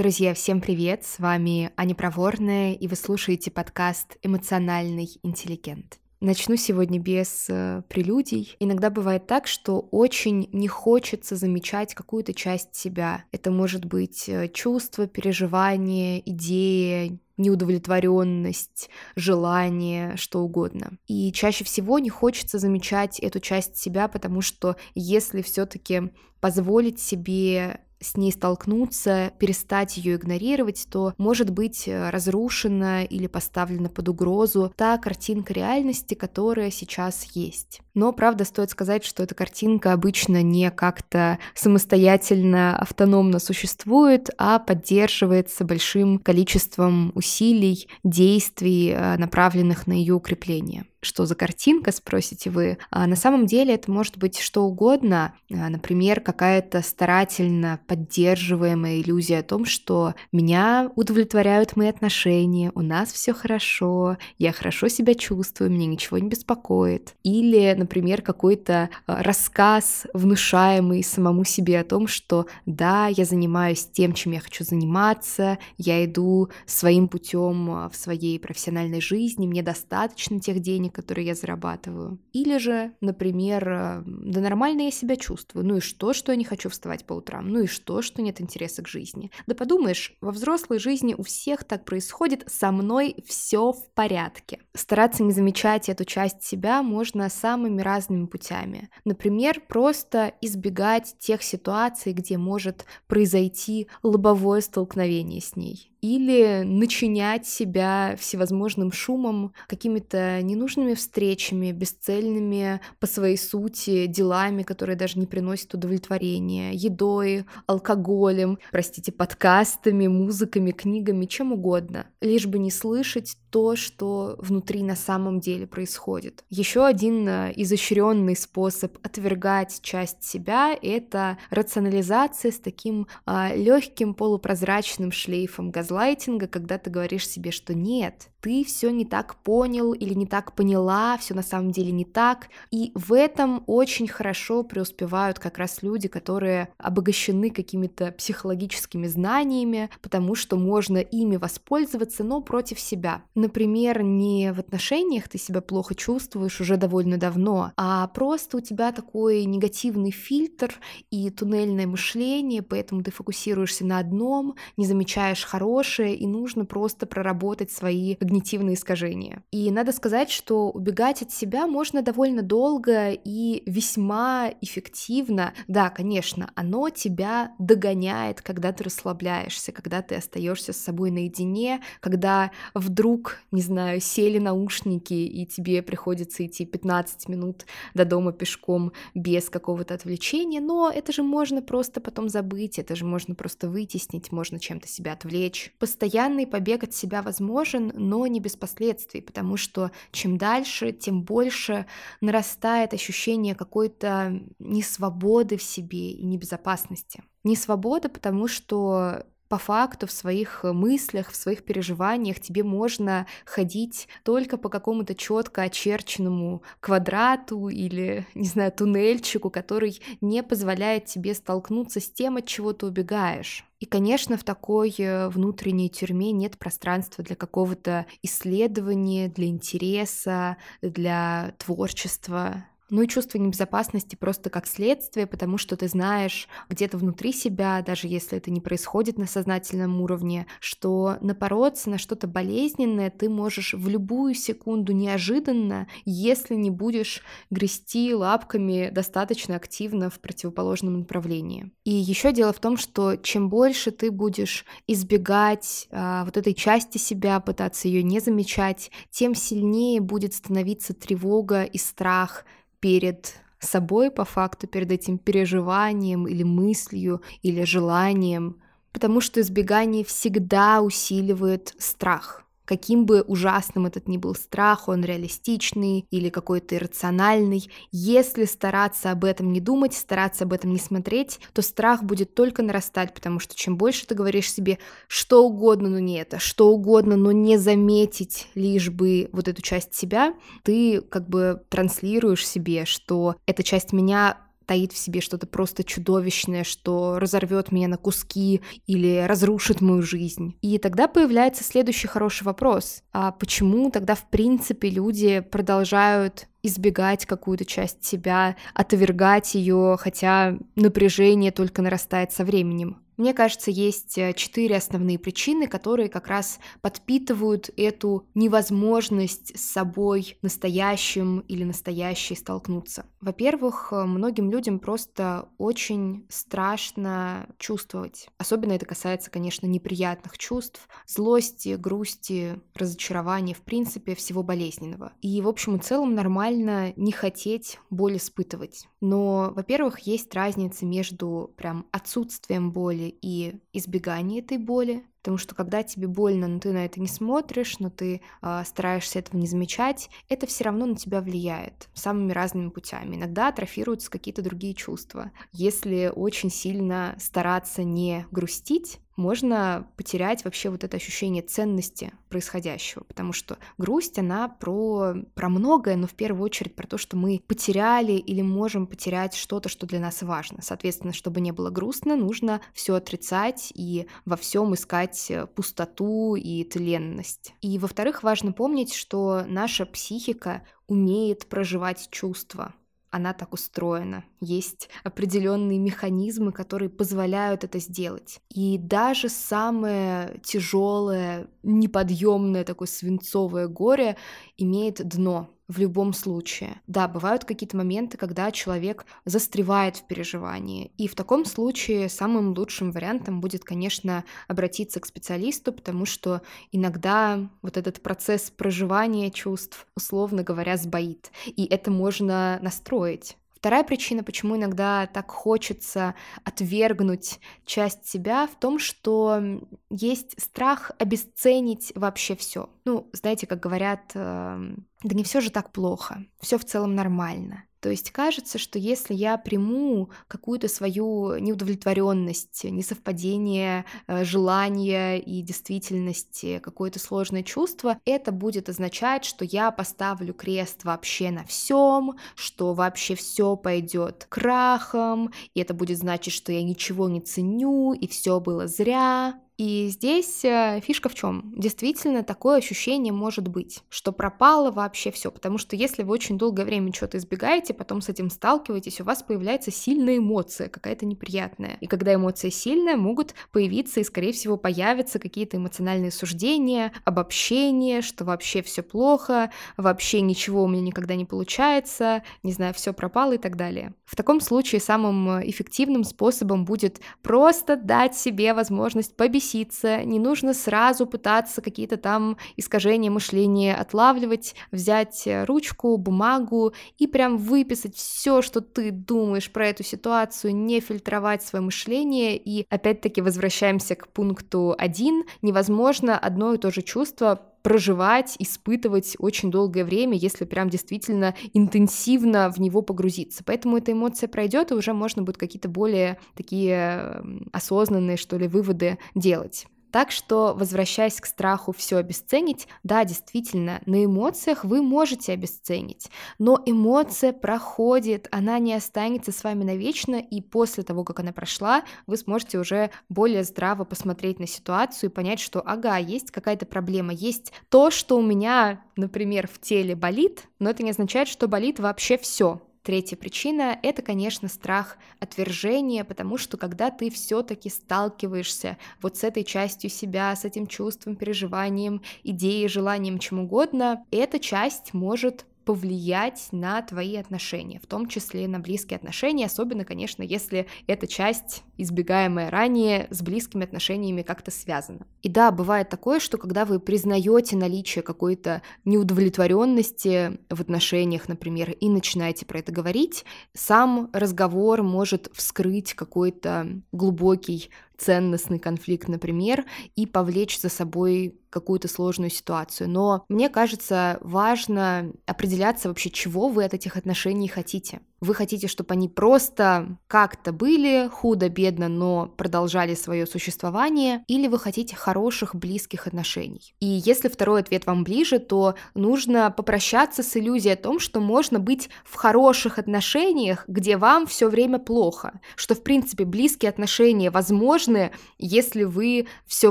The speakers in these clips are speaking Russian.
Друзья, всем привет! С вами Аня Проворная, и вы слушаете подкаст «Эмоциональный интеллигент». Начну сегодня без э, прелюдий. Иногда бывает так, что очень не хочется замечать какую-то часть себя. Это может быть э, чувство, переживание, идея, неудовлетворенность, желание, что угодно. И чаще всего не хочется замечать эту часть себя, потому что если все-таки позволить себе с ней столкнуться, перестать ее игнорировать, то может быть э, разрушена или поставлена под угрозу та картинка реальности, которая сейчас есть. Но, правда, стоит сказать, что эта картинка обычно не как-то самостоятельно, автономно существует, а поддерживается большим количеством усилий, действий, э, направленных на ее укрепление что за картинка, спросите вы. А на самом деле это может быть что угодно, а, например, какая-то старательно поддерживаемая иллюзия о том, что меня удовлетворяют мои отношения, у нас все хорошо, я хорошо себя чувствую, мне ничего не беспокоит. Или, например, какой-то а, рассказ, внушаемый самому себе о том, что да, я занимаюсь тем, чем я хочу заниматься, я иду своим путем а, в своей профессиональной жизни, мне достаточно тех денег, денег, которые я зарабатываю. Или же, например, э, да нормально я себя чувствую, ну и что, что я не хочу вставать по утрам, ну и что, что нет интереса к жизни. Да подумаешь, во взрослой жизни у всех так происходит, со мной все в порядке. Стараться не замечать эту часть себя можно самыми разными путями. Например, просто избегать тех ситуаций, где может произойти лобовое столкновение с ней или начинять себя всевозможным шумом, какими-то ненужными встречами, бесцельными по своей сути делами, которые даже не приносят удовлетворения, едой, алкоголем, простите, подкастами, музыками, книгами, чем угодно, лишь бы не слышать то, что внутри на самом деле происходит. Еще один э, изощренный способ отвергать часть себя — это рационализация с таким а, легким полупрозрачным шлейфом газлайтинга, когда ты говоришь себе, что нет, ты все не так понял или не так поняла, все на самом деле не так. И в этом очень хорошо преуспевают как раз люди, которые обогащены какими-то психологическими знаниями, потому что можно ими воспользоваться, но против себя. Например, не в отношениях ты себя плохо чувствуешь уже довольно давно, а просто у тебя такой негативный фильтр и туннельное мышление, поэтому ты фокусируешься на одном, не замечаешь хорошее, и нужно просто проработать свои когнитивные искажения. И надо сказать, что убегать от себя можно довольно долго и весьма эффективно. Да, конечно, оно тебя догоняет, когда ты расслабляешься, когда ты остаешься с собой наедине, когда вдруг, не знаю, сели наушники, и тебе приходится идти 15 минут до дома пешком без какого-то отвлечения, но это же можно просто потом забыть, это же можно просто вытеснить, можно чем-то себя отвлечь. Постоянный побег от себя возможен, но не без последствий, потому что чем дальше, тем больше нарастает ощущение какой-то несвободы в себе и небезопасности. Несвобода, потому что по факту в своих мыслях, в своих переживаниях тебе можно ходить только по какому-то четко очерченному квадрату или, не знаю, туннельчику, который не позволяет тебе столкнуться с тем, от чего ты убегаешь. И, конечно, в такой э, внутренней тюрьме нет пространства для какого-то исследования, для интереса, для творчества. Ну и чувство небезопасности просто как следствие, потому что ты знаешь где-то внутри себя, даже если это не происходит на сознательном уровне, что напороться на что-то болезненное ты можешь в любую секунду неожиданно, если не будешь грести лапками достаточно активно в противоположном направлении. И еще дело в том, что чем больше ты будешь избегать а, вот этой части себя, пытаться ее не замечать, тем сильнее будет становиться тревога и страх перед собой по факту, перед этим переживанием или мыслью или желанием, потому что избегание всегда усиливает страх каким бы ужасным этот ни был страх, он реалистичный или какой-то иррациональный, если стараться об этом не думать, стараться об этом не смотреть, то страх будет только нарастать, потому что чем больше ты говоришь себе что угодно, но не это, что угодно, но не заметить лишь бы вот эту часть себя, ты как бы транслируешь себе, что эта часть меня таит в себе что-то просто чудовищное, что разорвет меня на куски или разрушит мою жизнь. И тогда появляется следующий хороший вопрос. А почему тогда в принципе люди продолжают избегать какую-то часть себя, отвергать ее, хотя напряжение только нарастает со временем. Мне кажется, есть э, четыре основные причины, которые как раз подпитывают эту невозможность с собой настоящим или настоящей столкнуться. Во-первых, э, многим людям просто очень страшно чувствовать. Особенно это касается, конечно, неприятных чувств, злости, грусти, разочарования, в принципе, всего болезненного. И, в общем и целом, нормально не хотеть боль испытывать. Но, во-первых, есть разница между прям отсутствием боли и избегание этой боли, потому что когда тебе больно, но ты на это не смотришь, но ты э, стараешься этого не замечать, это все равно на тебя влияет самыми разными путями. Иногда атрофируются какие-то другие чувства. Если очень сильно стараться не грустить, можно потерять вообще вот это ощущение ценности происходящего, потому что грусть, она про, про многое, но в первую очередь про то, что мы потеряли или можем потерять что-то, что для нас важно. Соответственно, чтобы не было грустно, нужно все отрицать и во всем искать пустоту и тленность. И, во-вторых, важно помнить, что наша психика умеет проживать чувства, она так устроена. Есть определенные механизмы, которые позволяют это сделать. И даже самое тяжелое, неподъемное такое свинцовое горе имеет дно в любом случае. Да, бывают какие-то моменты, когда человек застревает в переживании, и в таком случае самым лучшим вариантом будет, конечно, обратиться к специалисту, потому что иногда вот этот процесс проживания чувств, условно говоря, сбоит, и это можно настроить. Вторая причина, почему иногда так хочется отвергнуть часть себя, в том, что есть страх обесценить вообще все. Ну, знаете, как говорят, эм, да не все же так плохо, все в целом нормально. То есть кажется, что если я приму какую-то свою неудовлетворенность, несовпадение э, желания и действительности, какое-то сложное чувство, это будет означать, что я поставлю крест вообще на всем, что вообще все пойдет крахом, и это будет значить, что я ничего не ценю, и все было зря. И здесь э, фишка в чем? Действительно, такое ощущение может быть, что пропало вообще все, потому что если вы очень долгое время что-то избегаете, потом с этим сталкиваетесь, у вас появляется сильная эмоция, какая-то неприятная. И когда эмоция сильная, могут появиться и, скорее всего, появятся какие-то эмоциональные суждения, обобщения, что вообще все плохо, вообще ничего у меня никогда не получается, не знаю, все пропало и так далее. В таком случае самым эффективным способом будет просто дать себе возможность побесить беситься, не нужно сразу пытаться какие-то там искажения мышления отлавливать, взять э, ручку, бумагу и прям выписать все, что ты думаешь про эту ситуацию, не фильтровать свое мышление. И опять-таки возвращаемся к пункту один. Невозможно одно и то же чувство проживать, испытывать очень долгое время, если прям действительно интенсивно в него погрузиться. Поэтому эта эмоция пройдет, и уже можно будет какие-то более такие осознанные, что ли, выводы делать. Так что, возвращаясь к страху все обесценить, да, действительно, на эмоциях вы можете обесценить, но эмоция проходит, она не останется с вами навечно, и после того, как она прошла, вы сможете уже более здраво посмотреть на ситуацию и понять, что, ага, есть какая-то проблема, есть то, что у меня, например, в теле болит, но это не означает, что болит вообще все. Третья причина — это, конечно, страх отвержения, потому что когда ты все-таки сталкиваешься вот с этой частью себя, с этим чувством, переживанием, идеей, желанием, чем угодно, эта часть может повлиять на твои отношения, в том числе на близкие отношения, особенно, конечно, если эта часть, избегаемая ранее, с близкими отношениями как-то связана. И да, бывает такое, что когда вы признаете наличие какой-то неудовлетворенности в отношениях, например, и начинаете про это говорить, сам разговор может вскрыть какой-то глубокий ценностный конфликт, например, и повлечь за собой какую-то сложную ситуацию. Но мне кажется, важно определяться вообще, чего вы от этих отношений хотите. Вы хотите, чтобы они просто как-то были худо-бедно, но продолжали свое существование, или вы хотите хороших, близких отношений. И если второй ответ вам ближе, то нужно попрощаться с иллюзией о том, что можно быть в хороших отношениях, где вам все время плохо, что в принципе близкие отношения возможны, если вы все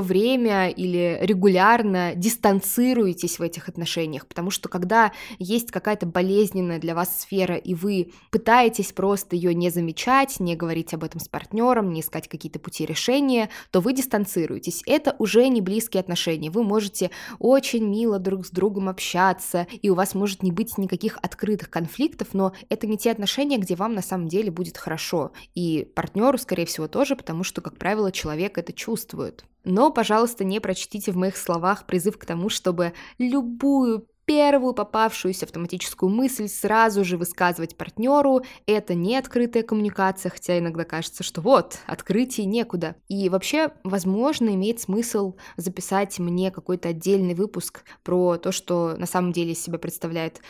время или регулярно дистанцируетесь в этих отношениях, потому что когда есть какая-то болезненная для вас сфера, и вы пытаетесь просто ее не замечать, не говорить об этом с партнером, не искать какие-то пути решения, то вы дистанцируетесь. Это уже не близкие отношения. Вы можете очень мило друг с другом общаться, и у вас может не быть никаких открытых конфликтов, но это не те отношения, где вам на самом деле будет хорошо. И партнеру, скорее всего, тоже, потому что, как правило, человек это чувствует. Но, пожалуйста, не прочтите в моих словах призыв к тому, чтобы любую первую попавшуюся автоматическую мысль сразу же высказывать партнеру. Это не открытая коммуникация, хотя иногда кажется, что вот, открытие некуда. И вообще, возможно, имеет смысл записать мне какой-то отдельный выпуск про то, что на самом деле из себя представляет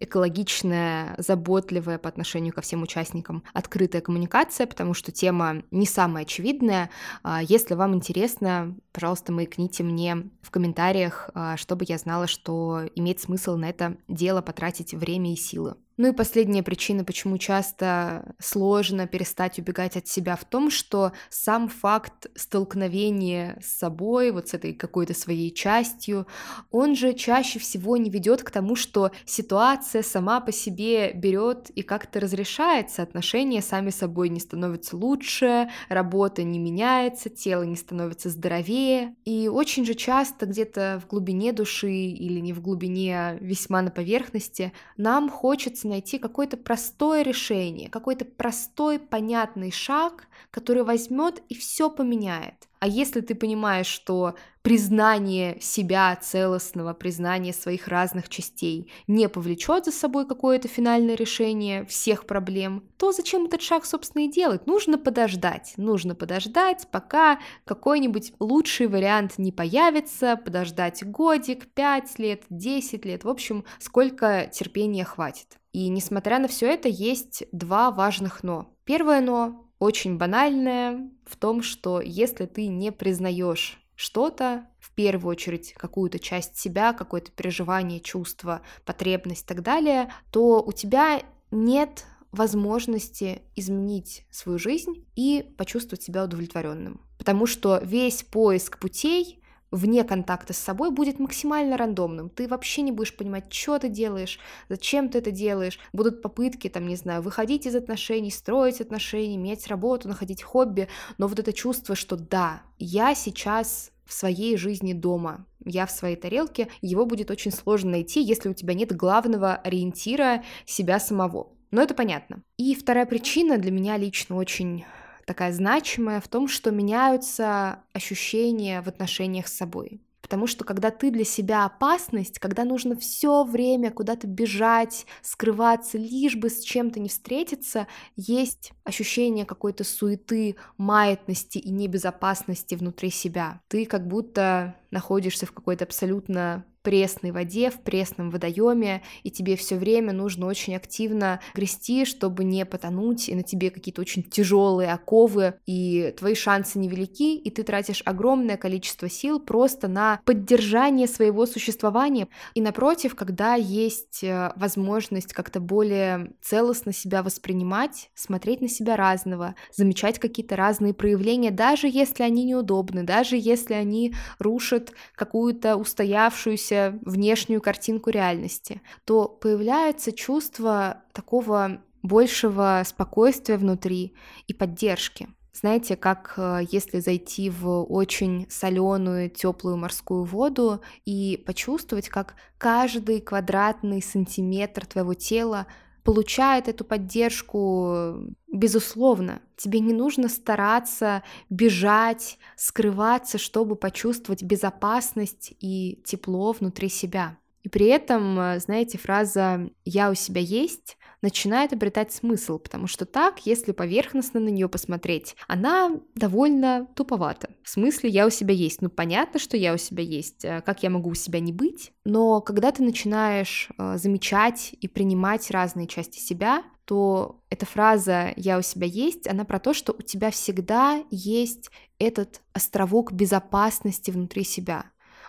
экологичная, заботливая по отношению ко всем участникам открытая коммуникация, потому что тема не самая очевидная. Э, если вам интересно, пожалуйста, маякните мне в комментариях, э, чтобы я знала, что имеет смысл на это дело потратить время и силы. Ну и последняя причина, почему часто сложно перестать убегать от себя в том, что сам факт столкновения с собой, вот с этой какой-то своей частью, он же чаще всего не ведет к тому, что ситуация сама по себе берет и как-то разрешается, отношения сами собой не становятся лучше, работа не меняется, тело не становится здоровее. И очень же часто где-то в глубине души или не в глубине, а весьма на поверхности, нам хочется найти какое-то простое решение, какой-то простой, понятный шаг, который возьмет и все поменяет. А если ты понимаешь, что признание себя целостного, признание своих разных частей не повлечет за собой какое-то финальное решение всех проблем, то зачем этот шаг, собственно, и делать? Нужно подождать. Нужно подождать, пока какой-нибудь лучший вариант не появится, подождать годик, пять лет, десять лет, в общем, сколько терпения хватит. И несмотря на все это, есть два важных но. Первое но очень банальное в том, что если ты не признаешь что-то, в первую очередь какую-то часть себя, какое-то переживание, чувство, потребность и так далее, то у тебя нет возможности изменить свою жизнь и почувствовать себя удовлетворенным. Потому что весь поиск путей вне контакта с собой будет максимально рандомным. Ты вообще не будешь понимать, что ты делаешь, зачем ты это делаешь. Будут попытки, там, не знаю, выходить из отношений, строить отношения, менять работу, находить хобби, но вот это чувство, что да, я сейчас в своей жизни дома, я в своей тарелке, его будет очень сложно найти, если у тебя нет главного ориентира себя самого. Но это понятно. И вторая причина для меня лично очень такая значимая в том, что меняются ощущения в отношениях с собой. Потому что когда ты для себя опасность, когда нужно все время куда-то бежать, скрываться, лишь бы с чем-то не встретиться, есть ощущение какой-то суеты, маятности и небезопасности внутри себя. Ты как будто находишься в какой-то абсолютно пресной воде, в пресном водоеме, и тебе все время нужно очень активно грести, чтобы не потонуть, и на тебе какие-то очень тяжелые оковы, и твои шансы невелики, и ты тратишь огромное количество сил просто на поддержание своего существования. И напротив, когда есть э, возможность как-то более целостно себя воспринимать, смотреть на себя разного, замечать какие-то разные проявления, даже если они неудобны, даже если они рушат какую-то устоявшуюся внешнюю картинку реальности, то появляется чувство такого большего спокойствия внутри и поддержки. Знаете, как э, если зайти в очень соленую, теплую морскую воду и почувствовать, как каждый квадратный сантиметр твоего тела получает эту поддержку безусловно. Тебе не нужно стараться бежать, скрываться, чтобы почувствовать безопасность и тепло внутри себя. И при этом, знаете, фраза «я у себя есть» начинает обретать смысл, потому что так, если поверхностно на нее посмотреть, она довольно туповата. В смысле, я у себя есть. Ну, понятно, что я у себя есть. А как я могу у себя не быть? Но когда ты начинаешь э, замечать и принимать разные части себя, то эта фраза «я у себя есть», она про то, что у тебя всегда есть этот островок безопасности внутри себя.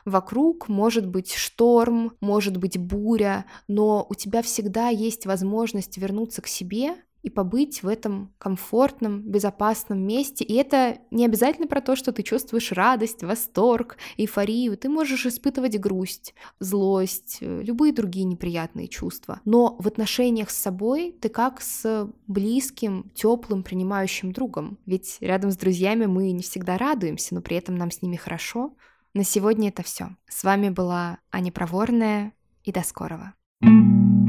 Вокруг может быть шторм, может быть буря, но у тебя всегда есть возможность вернуться к себе и побыть в этом комфортном, безопасном месте. И это не обязательно про то, что ты чувствуешь радость, восторг, эйфорию. Ты можешь испытывать грусть, злость, э, любые другие неприятные чувства. Но в отношениях с собой ты как с близким, теплым, принимающим другом. Ведь рядом с друзьями мы не всегда радуемся, но при этом нам с ними хорошо. На сегодня это все. С вами была Аня Проворная, и до скорого. thank you